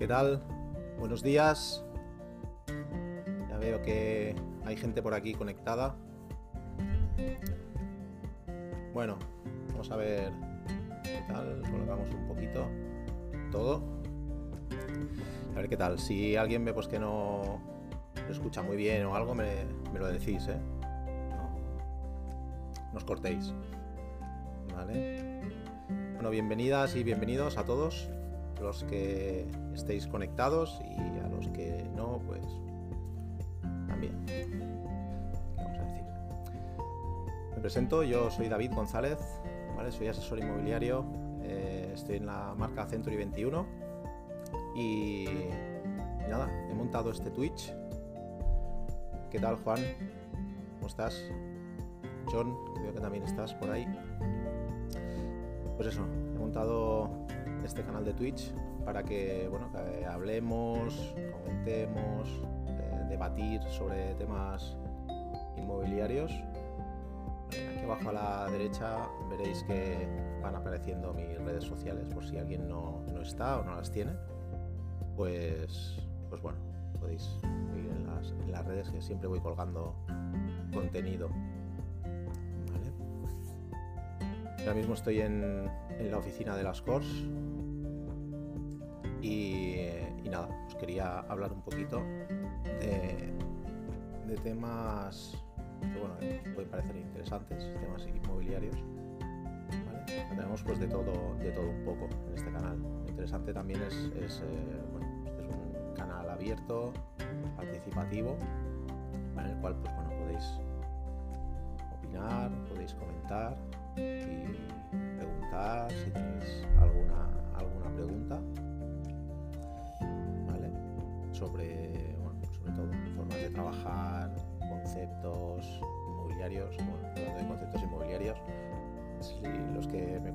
¿Qué tal? Buenos días. Ya veo que hay gente por aquí conectada. Bueno, vamos a ver qué tal. Colocamos un poquito todo. A ver qué tal. Si alguien ve pues que no escucha muy bien o algo, me, lo decís, ¿eh? No. no cortéis. Vale. Bueno, bienvenidas y bienvenidos a todos los que estéis conectados y a los que no, pues también. ¿Qué vamos a decir? Me presento, yo soy David González, soy asesor inmobiliario, eh, estoy en la marca Century 21 y, nada, he montado este Twitch. ¿Qué tal Juan? ¿Cómo estás? John, veo que también estás por ahí. Pues eso, montado este canal de Twitch para que, bueno, que hablemos, comentemos, eh, debatir sobre temas inmobiliarios. Aquí abajo a la derecha veréis que van apareciendo mis redes sociales por si alguien no, no está o no las tiene. Pues, pues bueno, podéis ir en las, en las redes que siempre voy colgando contenido. Ahora mismo estoy en, en la oficina de las Cors y, nada, os quería hablar un poquito de, de temas que bueno, pueden parecer interesantes, temas inmobiliarios. Tenemos pues de todo, de todo un poco en este canal. Lo interesante también es, es eh, un canal abierto, participativo, en el cual pues bueno podéis opinar, podéis comentar y preguntar si tenéis alguna, alguna pregunta ¿vale? sobre, sobre todo formas de trabajar, conceptos inmobiliarios, bueno, de conceptos inmobiliarios, los que me,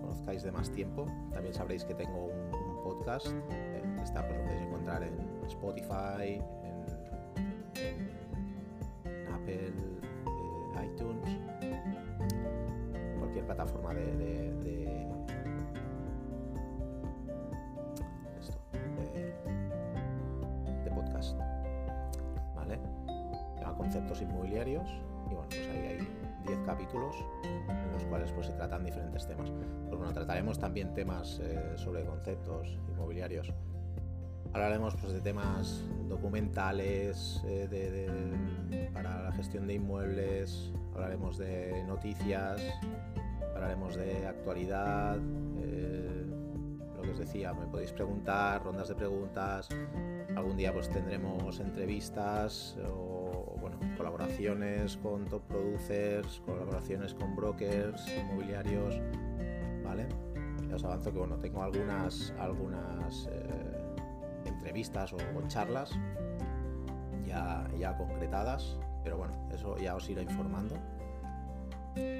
conozcáis de más tiempo, también sabréis que tengo un, podcast, eh, está, pues lo podéis encontrar en Spotify, en Apple, plataforma de, podcast, ¿vale? Llama conceptos inmobiliarios y bueno, pues ahí hay 10 capítulos en los cuales pues se tratan diferentes temas. Pues bueno, trataremos también temas eh, sobre conceptos inmobiliarios. Hablaremos pues, de temas documentales eh, de, para la gestión de inmuebles, hablaremos de noticias, hablaremos de actualidad, eh, lo que os decía, me podéis preguntar, rondas de preguntas, algún día pues tendremos entrevistas o bueno, colaboraciones con top producers, colaboraciones con brokers inmobiliarios, ¿vale? Ya os avanzo que bueno, tengo algunas, algunas eh, entrevistas o, o, charlas ya, ya concretadas, pero bueno, eso ya os iré informando.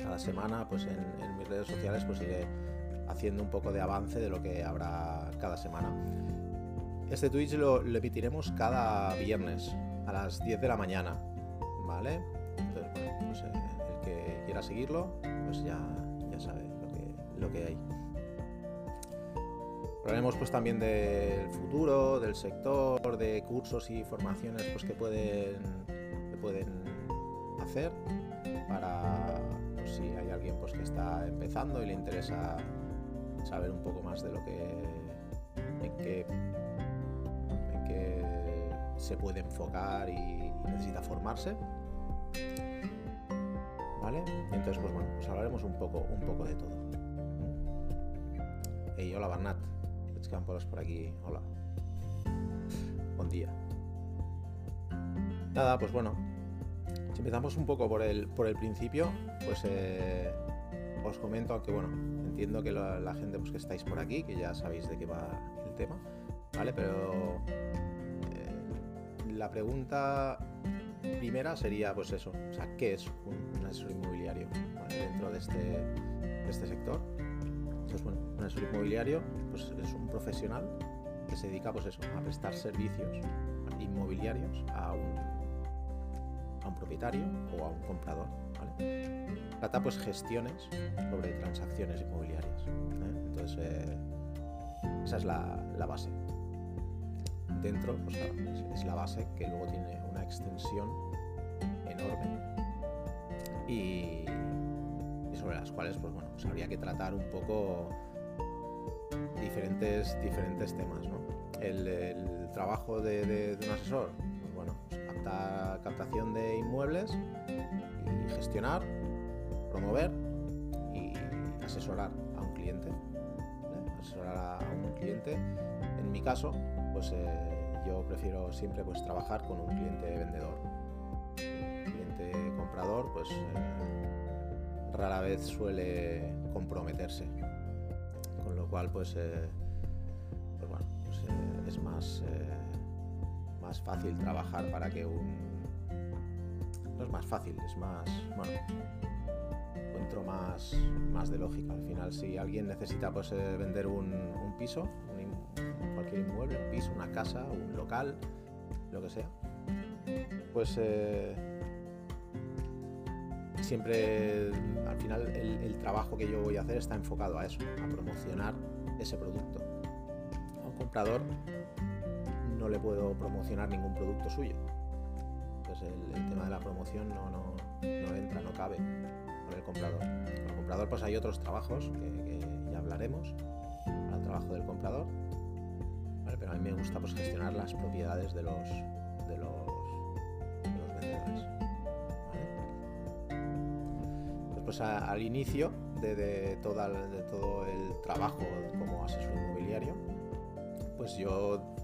Cada semana, pues en, mis redes sociales, pues iré haciendo un poco de avance de lo que habrá cada semana. Este Twitch lo, lo, emitiremos cada viernes a las 10 de la mañana, ¿vale? Entonces, pues eh, el que quiera seguirlo, pues ya, ya sabe lo que, lo que hay. Hablaremos pues también del futuro, del sector, de cursos y formaciones pues, que, pueden, que pueden hacer para si hay alguien pues, que está empezando y le interesa saber un poco más de lo que en qué, en qué se puede enfocar y, necesita formarse. ¿Vale? Entonces, pues bueno, pues hablaremos un poco, un poco de todo. Hey, hola Barnat. Poses por aquí. Hola. Buen día. Nada, pues bueno. Si empezamos un poco por el, por el principio, pues eh, os comento, aunque bueno, entiendo que la, gente pues, que estáis por aquí, que ya sabéis de qué va el tema, ¿vale? Pero eh, la pregunta primera sería, pues eso, o sea, ¿qué es un, asesor inmobiliario dentro de este, este sector? Entonces, bueno, un asesor inmobiliario pues, es un profesional que se dedica pues eso, a prestar servicios inmobiliarios a un propietario o a un comprador. ¿vale? Trata pues gestiones sobre transacciones inmobiliarias. ¿eh? Entonces, eh, esa es la, la base. dentro pues, es, la base que luego tiene una extensión enorme y, sobre las cuales pues bueno pues habría que tratar un poco diferentes, diferentes temas. ¿no? El, trabajo de, un asesor, pues bueno, pues captación de inmuebles y gestionar, promover y asesorar a un cliente. Asesorar a un cliente. En mi caso, pues eh, yo prefiero siempre pues trabajar con un cliente vendedor. Un cliente comprador, pues eh, rara vez suele comprometerse con lo cual pues, eh, pues bueno, pues, es más, más fácil trabajar para que un... No es más fácil, es más... Bueno, encuentro más, más de lógica. Al final, si alguien necesita pues, vender un, piso, cualquier inmueble, un piso, una casa, un local, lo que sea, pues siempre al final el, trabajo que yo voy a hacer está enfocado a eso, a promocionar ese producto. A un comprador no le puedo promocionar ningún producto suyo. Pues el, tema de la promoción no, no, entra, no cabe con el comprador. Con el comprador pues hay otros trabajos que, ya hablaremos, al trabajo del comprador, pero a mí me gusta pues, gestionar las propiedades de los, de los pues al inicio de, todo el trabajo como asesor inmobiliario, pues yo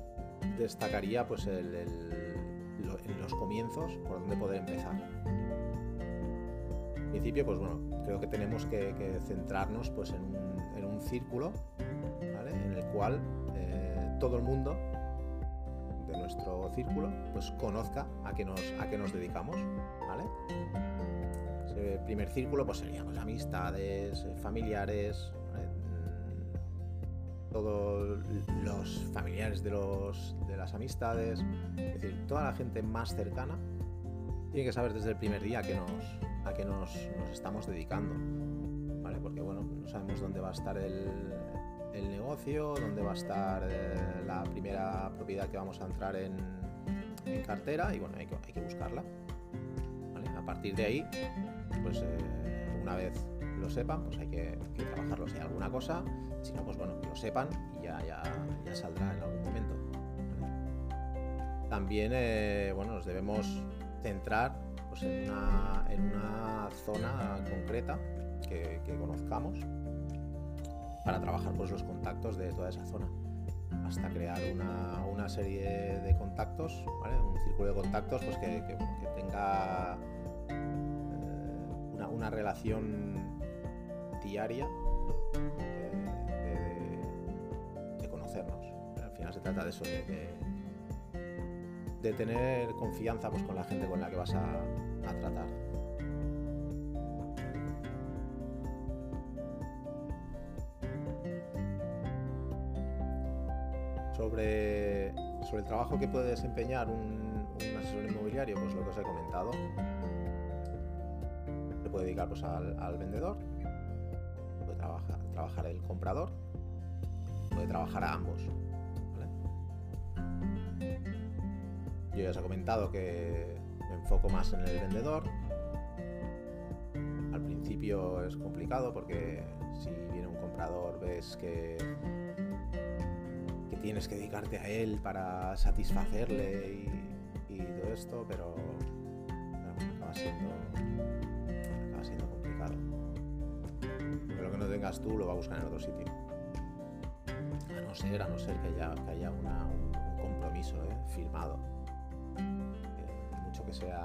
destacaría pues en los comienzos por dónde poder empezar. En principio, pues bueno, creo que tenemos que, centrarnos pues en un, círculo en el cual eh, todo el mundo de nuestro círculo pues conozca a qué nos, a qué nos dedicamos. ¿vale? El primer círculo pues serían pues, amistades, eh, familiares, todos los familiares de, los, de las amistades, es decir, toda la gente más cercana tiene que saber desde el primer día nos, a qué nos, estamos dedicando, ¿vale? Porque bueno, no sabemos dónde va a estar el, negocio, dónde va a estar eh, la primera propiedad que vamos a entrar en, en cartera y bueno, hay que, hay que buscarla. A partir de ahí, pues eh, una vez lo sepan, pues hay que, trabajarlo. Si hay alguna cosa, si no, pues bueno, que lo sepan y ya, ya, ya saldrá en algún momento. También, eh, bueno, nos debemos centrar pues, en, una, en una zona concreta que, conozcamos para trabajar pues, los contactos de toda esa zona. Hasta crear una, una serie de contactos, un círculo de contactos pues que, que, que tenga una relación diaria de, conocernos. al final se trata de eso, de, tener confianza pues, con la gente con la que vas a, tratar. Sobre, sobre el trabajo que puede desempeñar un, asesor inmobiliario, pues lo que os he comentado, puede dedicar pues, al, vendedor, trabajar, el comprador, puede trabajar a ambos. Yo ya os he comentado que me enfoco más en el vendedor. Al principio es complicado porque si viene un comprador ves que, que tienes que dedicarte a él para satisfacerle y, todo esto, pero acaba siendo lo que no tengas tú lo va a buscar en otro sitio. A no ser, a no ser que haya, que haya un, compromiso ¿eh? firmado. mucho que sea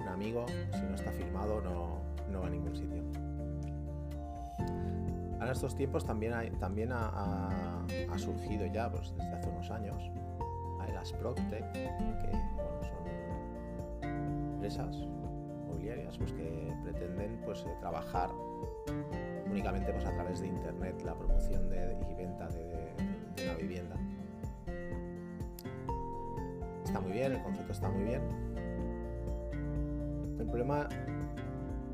un amigo, si no está firmado no, va a ningún sitio. En estos tiempos también, también ha, surgido ya, pues desde hace unos años, las PropTech, que son empresas inmobiliarias pues, que pretenden pues, eh, trabajar únicamente pues, a través de Internet la promoción de, y venta de, una vivienda. Está muy bien, el concepto está muy bien. El problema,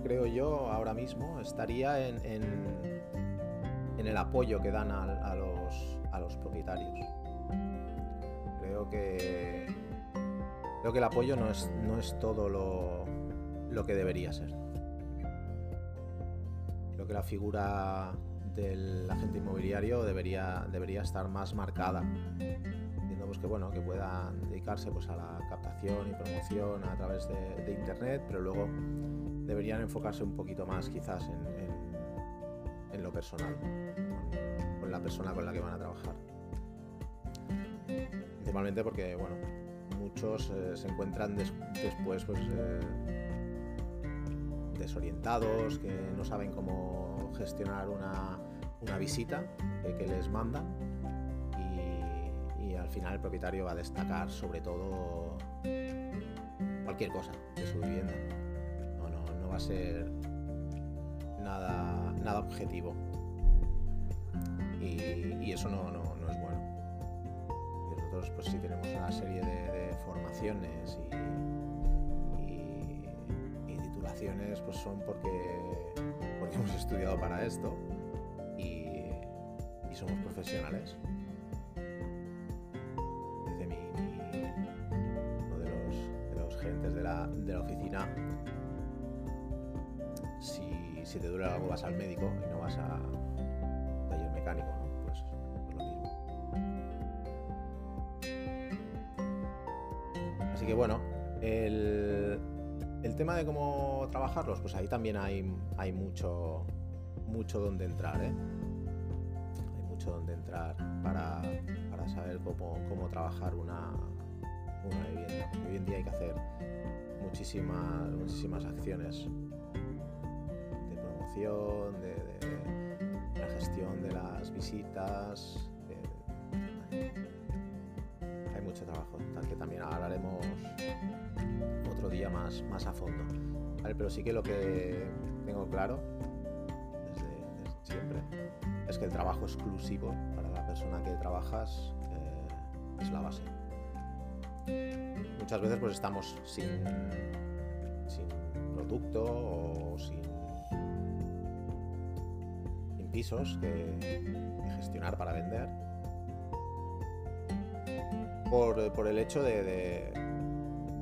creo yo, ahora mismo estaría en, en, el apoyo que dan a, los, a los propietarios. creo que creo que el apoyo no es, no es todo lo, lo que debería ser. Que la figura del agente inmobiliario debería, debería estar más marcada. Entiendo pues, que bueno, que puedan dedicarse pues, a la captación y promoción a través de, internet, pero luego deberían enfocarse un poquito más quizás en, en, lo personal, con, la persona con la que van a trabajar. Principalmente porque bueno, muchos eh, se encuentran después pues, eh, desorientados, que no saben cómo gestionar una, una visita que les mandan y, al final el propietario va a destacar sobre todo cualquier cosa de su vivienda. No, no, no va a ser nada, nada objetivo. Y, eso no, no, no, es bueno. Nosotros pues sí tenemos una serie de, formaciones y, son porque, porque hemos estudiado para esto somos profesionales. Dice mi, uno de los, de los gerentes de la, de la oficina, si, si, te duele algo vas al médico y no vas a taller mecánico, ¿no? Pues, pues lo mismo. Así que bueno, el tema de cómo trabajarlos, pues ahí también hay, hay mucho, mucho donde entrar, ¿eh? donde entrar para, saber cómo, trabajar una, vivienda. hoy en día hay que hacer muchísimas, muchísimas acciones de promoción, de, la gestión de las visitas. hay mucho trabajo, que también hablaremos día más, más a fondo. pero sí que lo que tengo claro desde siempre es que el trabajo exclusivo para la persona que trabajas eh, es la base. Muchas veces pues estamos sin, producto o sin, pisos que, gestionar para vender por, el hecho de,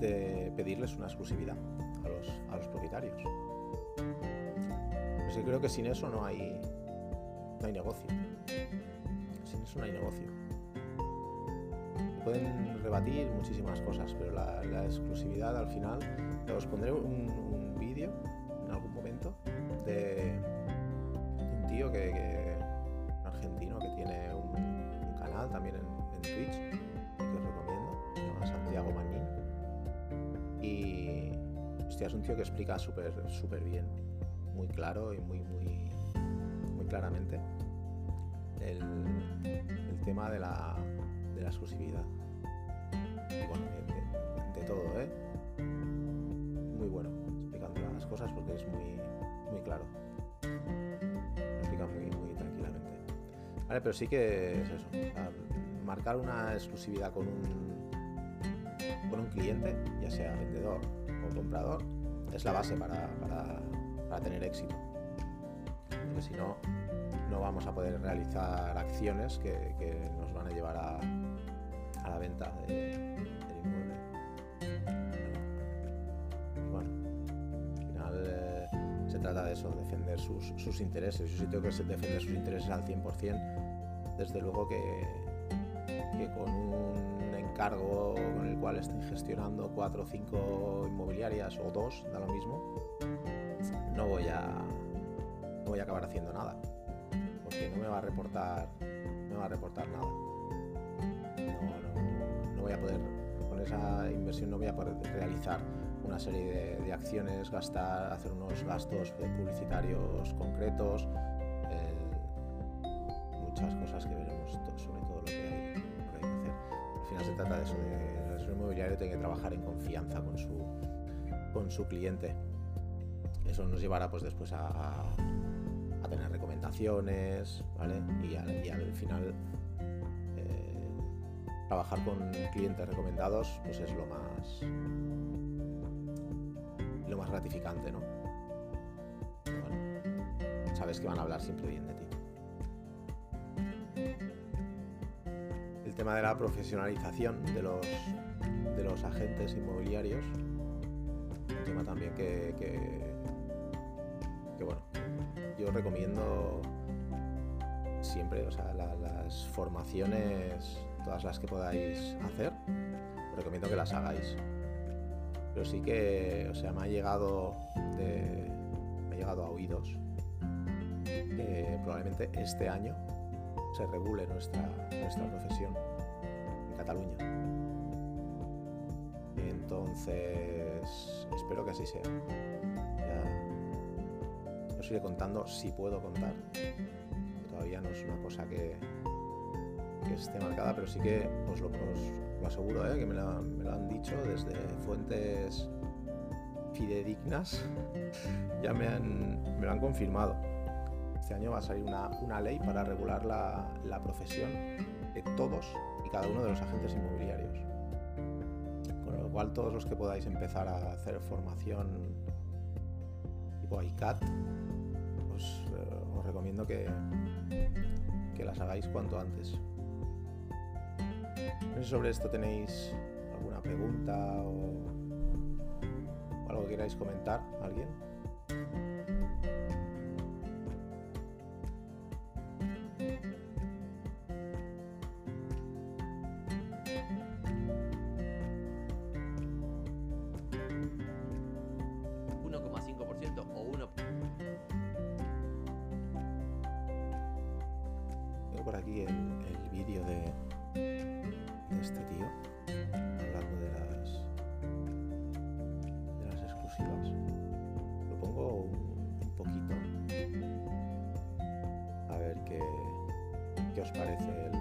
pedirles una exclusividad a los, a los propietarios. Pues yo creo que sin eso no hay, no hay negocio. Sin eso no hay negocio. Pueden rebatir muchísimas cosas, pero la, exclusividad al final, os pondré un, que explica súper súper bien, muy claro y muy, muy, claramente el, tema de la, de la, exclusividad. De, todo, ¿eh? Muy bueno, explicando las cosas porque es muy, muy claro. Lo explica muy, muy tranquilamente. Vale, pero sí que es eso. marcar una exclusividad con un, con un cliente, ya sea vendedor o comprador, es la base para, para, tener éxito porque si no, no vamos a poder realizar acciones que, nos van a llevar a, la venta del inmueble. Bueno, al final eh, se trata de eso, defender sus, intereses. Yo sí tengo que defender sus intereses al 100%, desde luego que, que con un encargo con el cual estén gestionando cuatro o cinco inmobiliarias o dos, da lo mismo, no voy a no voy a acabar haciendo nada. Porque no me va a reportar, no me va a reportar nada. No, voy a poder, con esa inversión no voy a poder realizar una serie de, acciones, gastar, hacer unos gastos publicitarios concretos, trabajar en confianza con su, con su cliente. Eso nos llevará pues después a tener recomendaciones, ¿vale? Y al, final eh, trabajar con clientes recomendados pues es lo más lo más gratificante, ¿no? sabes que van a hablar siempre bien de ti. El tema de la profesionalización de los, agentes inmobiliarios. Un tema también que, bueno, yo recomiendo siempre, o sea, las formaciones, todas las que podáis hacer, recomiendo que las hagáis. Pero sí que, o sea, me ha llegado me ha llegado a oídos que probablemente este año se regule nuestra, nuestra profesión en Cataluña. Entonces, espero que así sea. Ya os iré contando si puedo contar. Todavía no es una cosa que, esté marcada, pero sí que os lo, aseguro, ¿eh? que me lo, han dicho desde fuentes fidedignas, ya me, han, lo han confirmado. Este año va a salir una, ley para regular la, la, profesión de todos y cada uno de los agentes inmobiliarios. Cual todos los que podáis empezar a hacer formación tipo ICAT, os, eh, os recomiendo que, que las hagáis cuanto antes. No sé si sobre esto tenéis alguna pregunta o, o algo que queráis comentar, ¿alguien? Parece el,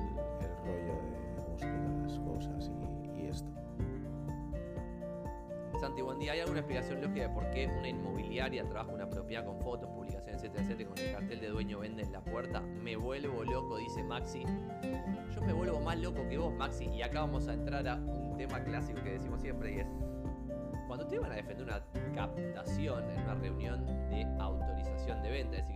rollo de explica las cosas y, y esto. Santi, buen día. ¿Hay alguna explicación lógica de por qué una inmobiliaria trabaja una propiedad con fotos, publicaciones, etcétera, etcétera, con el cartel de dueño vende en la puerta? Me vuelvo loco, dice Maxi. Yo me vuelvo más loco que vos, Maxi. Y acá vamos a entrar a un tema clásico que decimos siempre y es cuando te van a defender una captación en una reunión de autorización de venta, es decir,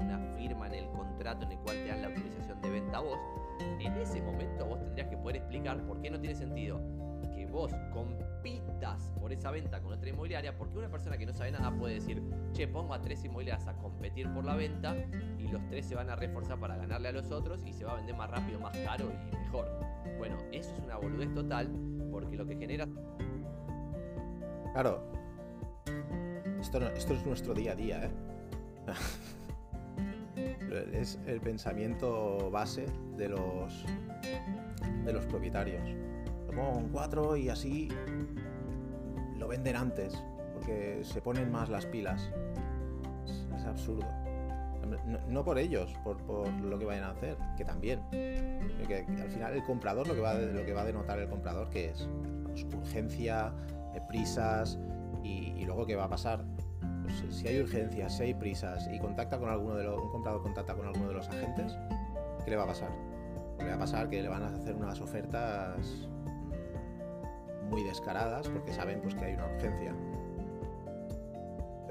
una firma en el contrato en el cual te dan la autorización de venta a vos, en ese momento vos tendrías que poder explicar por qué no tiene sentido que vos compitas por esa venta con otra inmobiliaria, porque una persona que no sabe nada puede decir, che, pongo a tres inmobiliarias a competir por la venta y los tres se van a reforzar para ganarle a los otros y se va a vender más rápido, más caro y mejor. Bueno, eso es una boludez total, porque lo que genera... Claro, esto, esto es nuestro día a día, ¿eh? es el pensamiento base de los, de los propietarios lo pongo con 4 y así lo venden antes, porque se ponen más las pilas. Es, absurdo. No, por ellos, por, por, lo que vayan a hacer, que también. Al final el comprador, lo que, va lo que va a denotar el comprador, que es urgencia, eh, prisas y, y, luego qué va a pasar. Pues, si hay urgencias, si hay prisas y contacta con alguno de los, un comprador contacta con alguno de los agentes, ¿qué le va a pasar? Le va a pasar que le van a hacer unas ofertas muy descaradas porque saben pues, que hay una urgencia.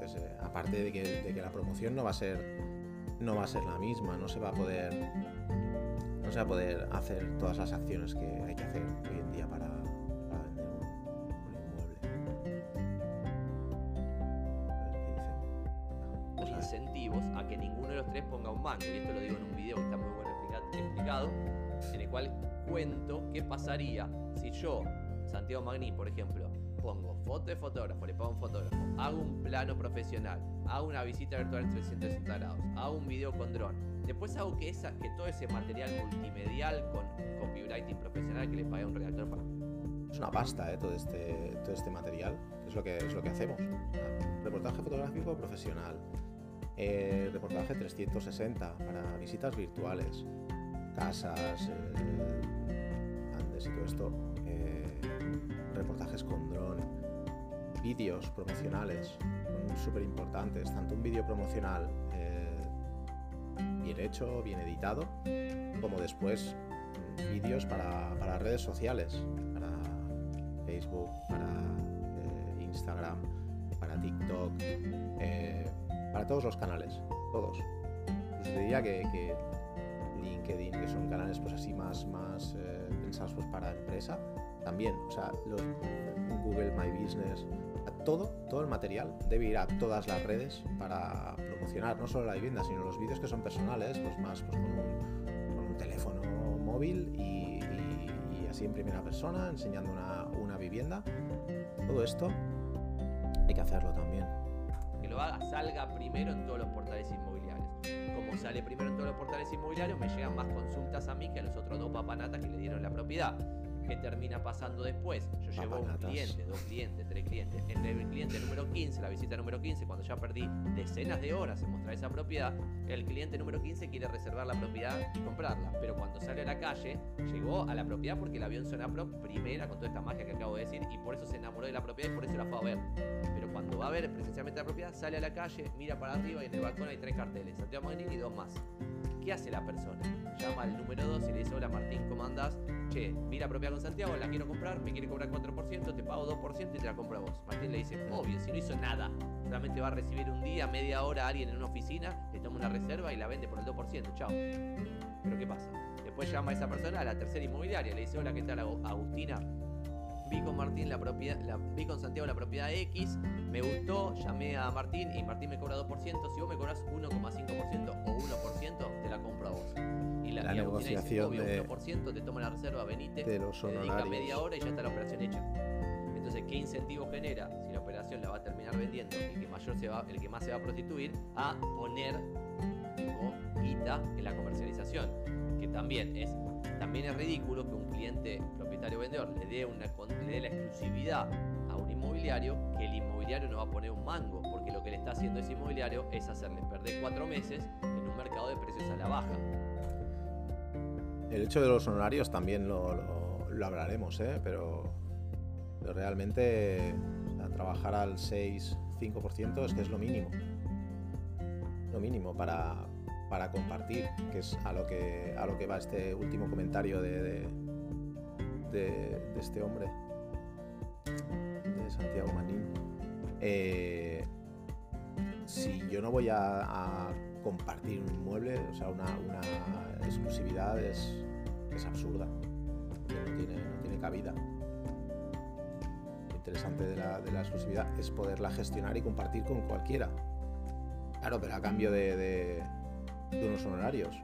Eh, aparte de que, de que, la promoción no va a ser no va a ser la misma, no se va a poder no se va a poder hacer todas las acciones que hay que hacer hoy en día para a que ninguno de los tres ponga un banco. Y esto lo digo en un video que está muy bueno explicado, en el cual cuento qué pasaría si yo Santiago Magni, por ejemplo, pongo foto de fotógrafo, le pongo un fotógrafo, hago un plano profesional, hago una visita virtual en 360 grados, hago un video con dron, después hago que, esa, que todo ese material multimedial con copywriting profesional que le pague a un redactor para... Es una pasta, ¿eh? todo, este, todo este material, es lo que, es lo que hacemos. Reportaje fotográfico profesional, eh, reportaje 360 para visitas virtuales, casas, eh, andes y todo esto reportajes con dron, vídeos promocionales, súper importantes, tanto un vídeo promocional eh, bien hecho, bien editado, como después vídeos para, para, redes sociales, para Facebook, para eh, Instagram, para TikTok, eh, para todos los canales, todos. Pues diría que, LinkedIn, que son canales pues así más, más eh, pensados pues, para empresa, también, o sea, Google My Business, todo, todo el material debe ir a todas las redes para promocionar no solo la vivienda, sino los vídeos que son personales, pues más pues, con, un, teléfono móvil y, así en primera persona, enseñando una, una vivienda. Todo esto hay que hacerlo también. Lo haga, salga primero en todos los portales inmobiliarios. Como sale primero en todos los portales inmobiliarios, me llegan más consultas a mí que a los otros dos papanatas que le dieron la propiedad. ¿Qué termina pasando después? Yo llevo un cliente, dos clientes, tres clientes. En el cliente número 15, la visita número 15, cuando ya perdí decenas de horas en mostrar esa propiedad, el cliente número 15 quiere reservar la propiedad y comprarla. Pero cuando sale a la calle, llegó a la propiedad porque la vio en zona pro primera con toda esta magia que acabo de decir y por eso se enamoró de la propiedad y por eso la fue a ver. Pero cuando va a ver presencialmente la propiedad, sale a la calle, mira para arriba y en el balcón hay tres carteles, Santiago Magnini y dos más. ¿Qué hace la persona? Llama al número 2 y le dice, hola Martín, ¿cómo andás? Che, mira propiedad con Santiago, la quiero comprar, me quiere cobrar 4%, te pago 2% y te la compro a vos. Martín le dice, obvio, si no hizo nada, solamente va a recibir un día, media hora a alguien en una oficina, le toma una reserva y la vende por el 2%, chao. Pero ¿qué pasa? Después llama a esa persona a la tercera inmobiliaria, le dice, hola, ¿qué tal Agustina? vi con Martín la propiedad, la, vi con Santiago la propiedad X, me gustó, llamé a Martín y Martín me cobra 2%, si vos me cobras 1,5% o 1%, te la, negociación dice, de 1% te toma la reserva, venite, te dedica media hora y ya está la operación hecha. Entonces, ¿qué incentivo genera si la operación la va a terminar vendiendo el que, mayor se va, el que más se va a prostituir a poner tipo guita en la comercialización? Que también es, también es ridículo que un cliente vendedor le dé, una, le dé la exclusividad a un inmobiliario, que el inmobiliario no va a poner un mango, porque lo que le está haciendo ese inmobiliario es hacerle perder cuatro meses en un mercado de precios a la baja. El hecho de los honorarios también lo, lo, hablaremos, ¿eh? pero, realmente trabajar al 6-5% es que es lo mínimo. Lo mínimo para, para compartir, que es a lo que, a lo que va este último comentario de de, este hombre, de Santiago Manín. Eh, si yo no voy a, compartir un mueble, o sea, una, exclusividad es, absurda, no tiene, no tiene cabida. Lo interesante de la, exclusividad es poderla gestionar y compartir con cualquiera. Claro, pero a cambio de, de unos honorarios.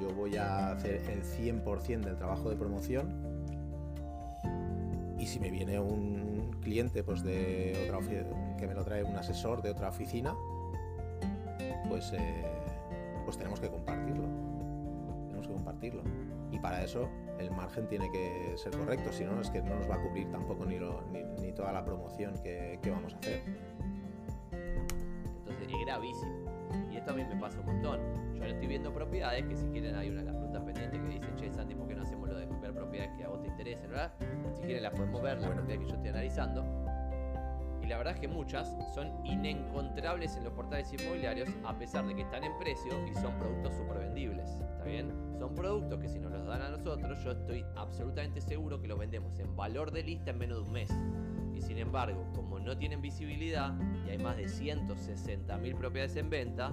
Yo voy a hacer el 100% del trabajo de promoción y si me viene un cliente pues de otra que me lo trae un asesor de otra oficina, pues, eh, pues tenemos que compartirlo. Tenemos que compartirlo. Y para eso el margen tiene que ser correcto, si no es que no nos va a cubrir tampoco ni, ni, toda la promoción que, que, vamos a hacer. Entonces es gravísimo. Y esto a mí me pasa un montón. Yo le estoy viendo propiedades que si quieren hay una de las frutas pendientes que dice, che Santi, ¿por qué no hacemos lo de ver propiedades que a vos te interesen, verdad? Si quieren las podemos ver, las propiedades que yo estoy analizando. La verdad es que muchas son inencontrables en los portales inmobiliarios a pesar de que están en precio y son productos vendibles ¿Está bien? Son productos que si nos los dan a nosotros, yo estoy absolutamente seguro que los vendemos en valor de lista en menos de un mes. Y sin embargo, como no tienen visibilidad y hay más de 160.000 propiedades en venta,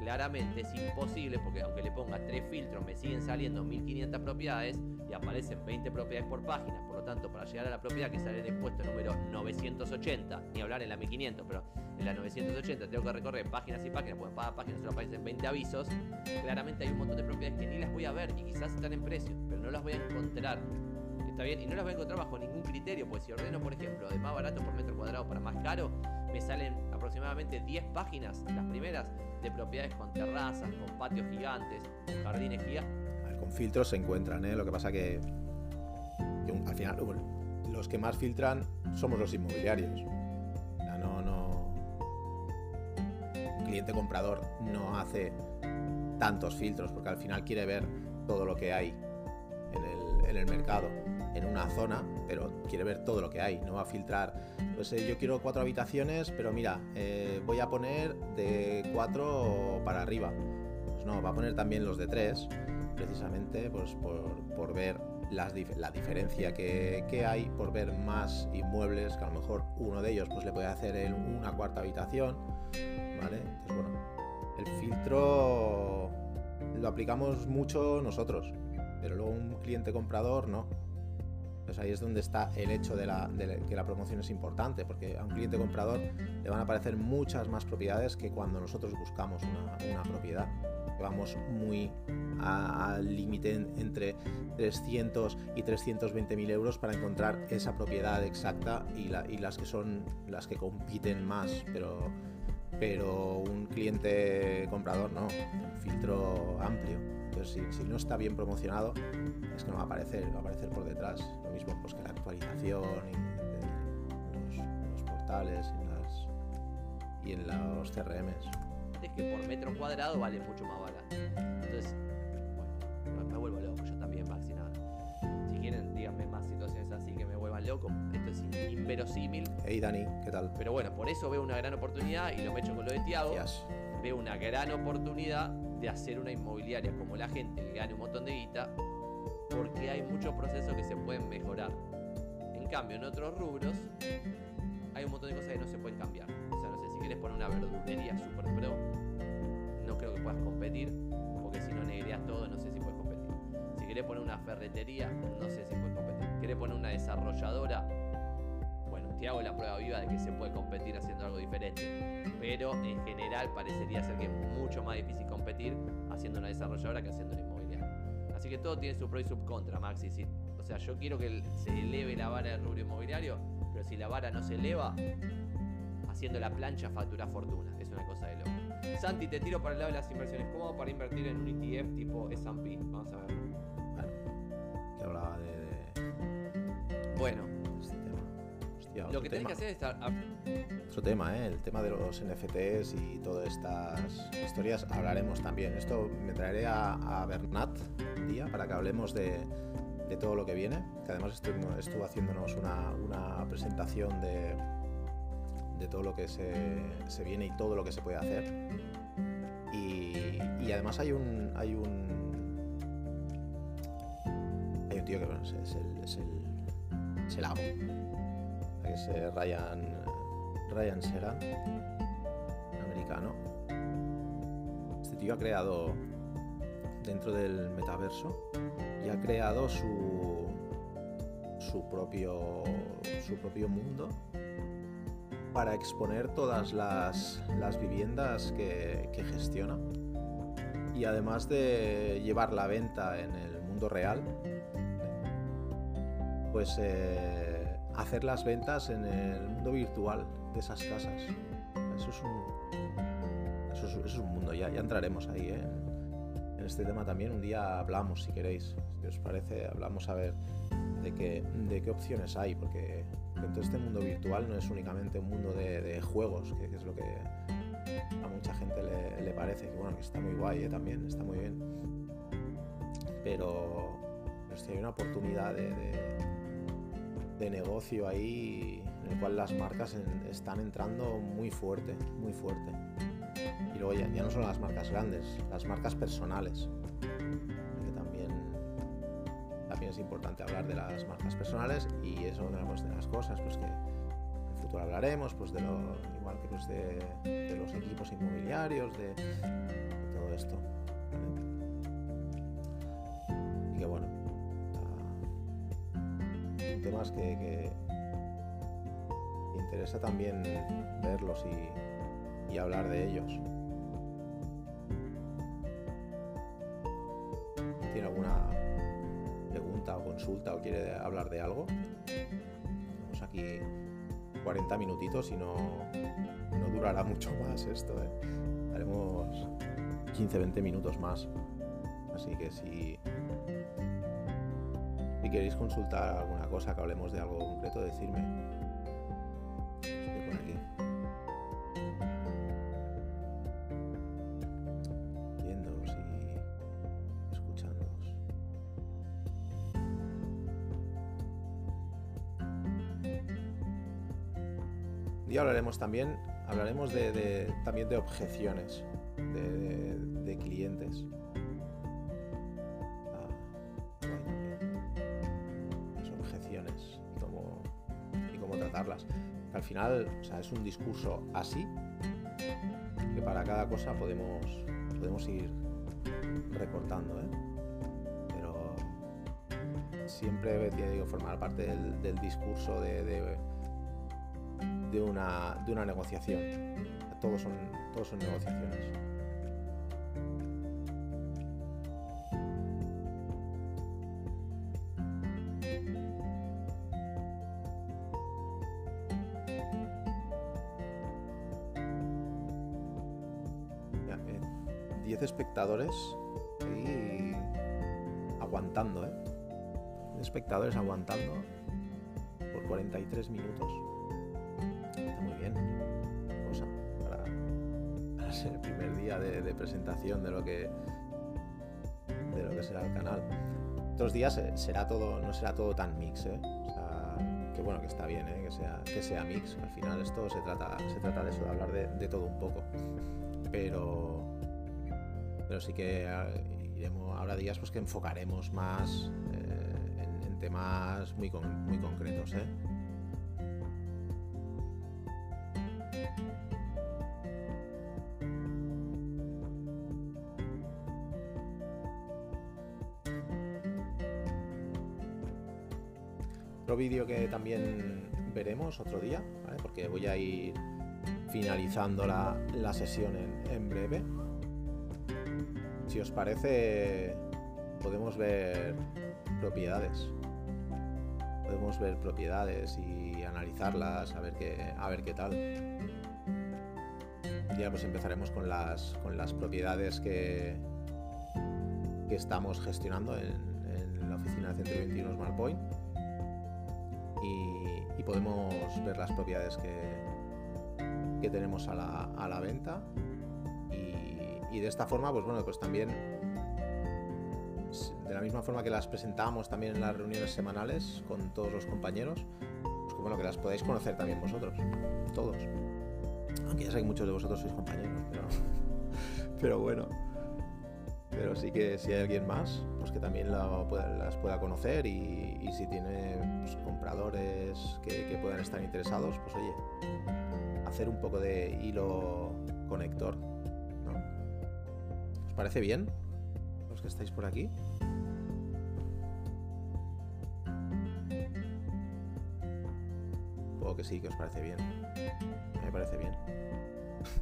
claramente es imposible porque aunque le ponga tres filtros me siguen saliendo 1500 propiedades y aparecen 20 propiedades por página. Por lo tanto, para llegar a la propiedad que sale en el puesto número 980, ni hablar en la 1500, pero en la 980 tengo que recorrer páginas y páginas, porque en cada página solo aparecen 20 avisos. Claramente hay un montón de propiedades que ni las voy a ver y quizás están en precio, pero no las voy a encontrar. Está bien, y no las voy a encontrar bajo ningún criterio, pues si ordeno, por ejemplo, de más barato por metro cuadrado para más caro, me salen aproximadamente 10 páginas, las primeras, de propiedades con terrazas, con patios gigantes, con jardines gigantes. Con filtros se encuentran, ¿eh? lo que pasa que, al final los que más filtran somos los inmobiliarios. no, no. Un cliente comprador no hace tantos filtros porque al final quiere ver todo lo que hay en el, en el mercado en una zona, pero quiere ver todo lo que hay, no va a filtrar. Pues yo quiero cuatro habitaciones, pero mira, eh, voy a poner de cuatro para arriba. Pues no, va a poner también los de tres, precisamente pues por, ver las, la diferencia que, hay, por ver más inmuebles, que a lo mejor uno de ellos pues le puede hacer en una cuarta habitación, ¿vale? Bueno, el filtro lo aplicamos mucho nosotros, pero luego un cliente comprador no. Pues ahí es donde está el hecho de, que la promoción es importante, porque a un cliente comprador le van a aparecer muchas más propiedades que cuando nosotros buscamos una, propiedad. vamos muy al límite entre 300 y 320 mil euros para encontrar esa propiedad exacta y, las que son las que compiten más, pero, pero un cliente comprador no, un filtro amplio. Entonces, si, no está bien promocionado, es que no va a aparecer, va a aparecer por detrás. Lo mismo pues, que la actualización y los, portales y, en los CRMs. Es que por metro cuadrado vale mucho más barato. Entonces, bueno, me vuelvo loco, yo también, Maxi, nada. Si quieren, díganme más situaciones así loco. Esto es inverosímil. Hey Dani, ¿qué tal? Pero bueno, por eso veo una gran oportunidad y lo me echo con lo de Tiago. Veo una gran oportunidad de hacer una inmobiliaria como la gente que gane un montón de guita, porque hay muchos procesos que se pueden mejorar. En cambio, en otros rubros hay un montón de cosas que no se pueden cambiar. O sea, no sé, si quieres poner una verdulería super pro, no creo que puedas competir, porque si no negreas todo, no sé si puedes competir. Si quieres poner una ferretería, no sé si puedes competir. ¿Quieres poner una desarrolladora? te hago la prueba viva de que se puede competir haciendo algo diferente. Pero en general parecería ser que es mucho más difícil competir haciendo una desarrolladora que haciendo una inmobiliaria. Así que todo tiene su pro y su contra, Maxi. o sea, yo quiero que se eleve la vara del rubro inmobiliario, pero si la vara no se eleva, haciendo la plancha factura fortuna. Es una cosa de loco. Santi, te tiro para el lado de las inversiones. ¿Cómo para invertir en un ETF tipo S&P? Vamos a ver. Bueno, que hablaba de... lo que tenés que hacer es estar. Otro tema, ¿eh? el tema de los NFTs y todas estas historias hablaremos también. Esto me traeré a, Bernat un día para que hablemos de, todo lo que viene, que además estuvo, estuvo haciéndonos una, presentación de, de, todo lo que se, viene y todo lo que se puede hacer. Y, además hay un, hay un. Hay un tío que bueno, es, el, es, el, es el amo que es eh, Ryan, Ryan Serra, americano. Este tío ha creado dentro del metaverso y ha creado su, su, propio, su propio mundo para exponer todas las, viviendas que, gestiona. Y además de llevar la venta en el mundo real, pues eh, hacer las ventas en el mundo virtual de esas casas. Eso es un, eso es, un mundo, ya, ya entraremos ahí ¿eh? en, este tema también. Un día hablamos, si queréis, si os parece, hablamos a ver de qué, de qué opciones hay, porque dentro de este mundo virtual no es únicamente un mundo de, juegos, que, es lo que a mucha gente le, parece, que bueno, que está muy guay ¿eh? también, está muy bien. Pero, si hay una oportunidad de negocio ahí en el cual las marcas están entrando muy fuerte, muy fuerte. Y luego ya, no son las marcas grandes, las marcas personales. Que también, también es importante hablar de las marcas personales y eso es una de las cosas pues que en el futuro hablaremos, pues de lo, igual que pues de, los equipos inmobiliarios, de, todo esto. Que, interesa también verlos y, hablar de ellos. ¿Tiene alguna pregunta o consulta o quiere hablar de algo? Tenemos aquí 40 minutitos y no, no durará mucho más esto. ¿eh? Haremos 15-20 minutos más. Así que si si queréis consultar alguna cosa, que hablemos de algo concreto, decirme. Estoy por aquí. Viéndolos y escuchándolos. Y hablaremos también, hablaremos de, también de objeciones de clientes. Al final, es un discurso así, que para cada cosa podemos, podemos ir recortando, ¿eh? Pero siempre tiene que formar parte del, discurso de, de, una, de una negociación. Todos son, todos son negociaciones. Espectadores y aguantando, ¿eh? espectadores aguantando por 43 minutos. Está muy bien. Cosa para, ser el primer día de, presentación de lo que de lo que será el canal. Otros días eh, será todo, no será todo tan mix, ¿eh? que bueno, que está bien, ¿eh? que, sea, que sea mix. Al final esto se trata, se trata de eso, de hablar de, de todo un poco. Pero pero sí que ah, iremos, habrá días pues, que enfocaremos más eh, en, temas muy, muy concretos. ¿eh? Otro vídeo que también veremos otro día, porque voy a ir finalizando la, sesión en breve si os parece, podemos ver propiedades. Podemos ver propiedades y analizarlas, a ver qué, a ver qué tal. Ya pues empezaremos con las, con las propiedades que, que estamos gestionando en, la oficina de 121 SmartPoint y, y podemos ver las propiedades que, que tenemos a la, a la venta y de esta forma, pues bueno, pues también de la misma forma que las presentamos también en las reuniones semanales con todos los compañeros, pues que bueno, que las podáis conocer también vosotros, todos. Aunque ya sé que muchos de vosotros sois compañeros, pero, bueno. Pero sí que si hay alguien más, pues que también las pueda conocer y, si tiene pues, compradores que puedan estar interesados, pues oye, hacer un poco de hilo conector parece bien? Los que estáis por aquí. Supongo que sí, que os parece bien. Me parece bien.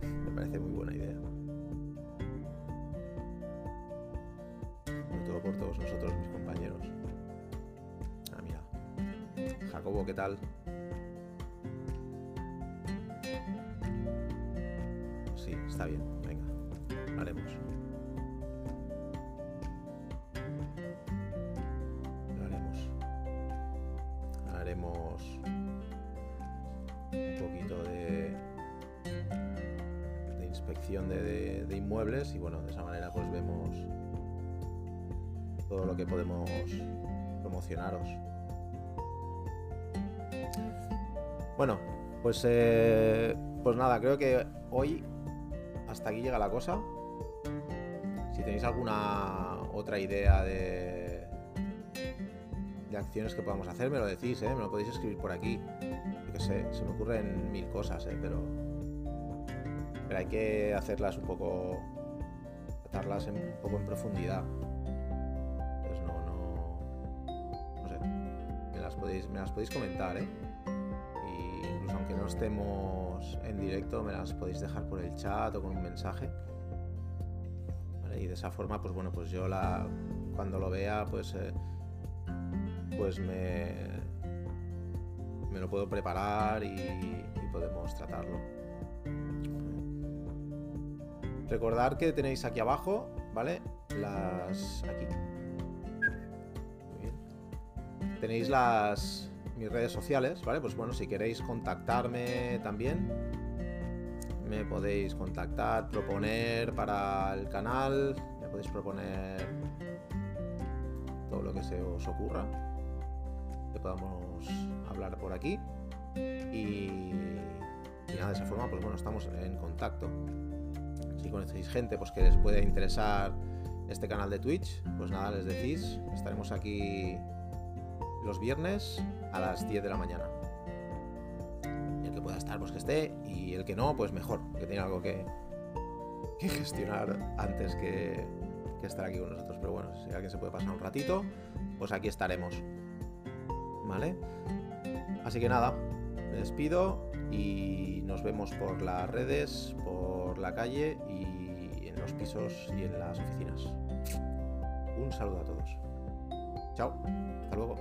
Me parece muy buena idea. Sobre todo por todos nosotros, mis compañeros. Ah, mira. Jacobo, ¿qué tal? Sí, está bien. Venga, haremos. Y bueno, de esa manera pues vemos todo lo que podemos promocionaros. Bueno, pues, eh, pues nada, creo que hoy hasta aquí llega la cosa. Si tenéis alguna otra idea de, de acciones que podamos hacer, me lo decís, ¿eh? me lo podéis escribir por aquí. Yo qué sé, se me ocurren mil cosas, ¿eh? pero, pero hay que hacerlas un poco tratarlas un poco en profundidad. Pues no, no, no sé, me las podéis, me las podéis comentar, ¿eh? Incluso aunque no estemos en directo, me las podéis dejar por el chat o con un mensaje. Y de esa forma, pues bueno, pues yo la, cuando lo vea, pues, eh, pues me, me lo puedo preparar y podemos tratarlo. Recordad que tenéis aquí abajo, ¿vale? Las... aquí. Muy bien. Tenéis las... mis redes sociales, ¿vale? Pues bueno, si queréis contactarme también, me podéis contactar, proponer para el canal, me podéis proponer todo lo que se os ocurra, que podamos hablar por aquí. Y, y nada, de esa forma, pues bueno, estamos en contacto si conocéis gente pues, que les puede interesar este canal de Twitch, pues nada, les decís, estaremos aquí los viernes a las 10 de la mañana. el que pueda estar, pues que esté, y el que no, pues mejor, que tiene algo que, gestionar antes que, que estar aquí con nosotros. Pero bueno, si alguien se puede pasar un ratito, pues aquí estaremos. ¿Vale? Así que nada, me despido y nos vemos por las redes, por la calle y en los pisos y en las oficinas. Un saludo a todos. Chao, hasta luego.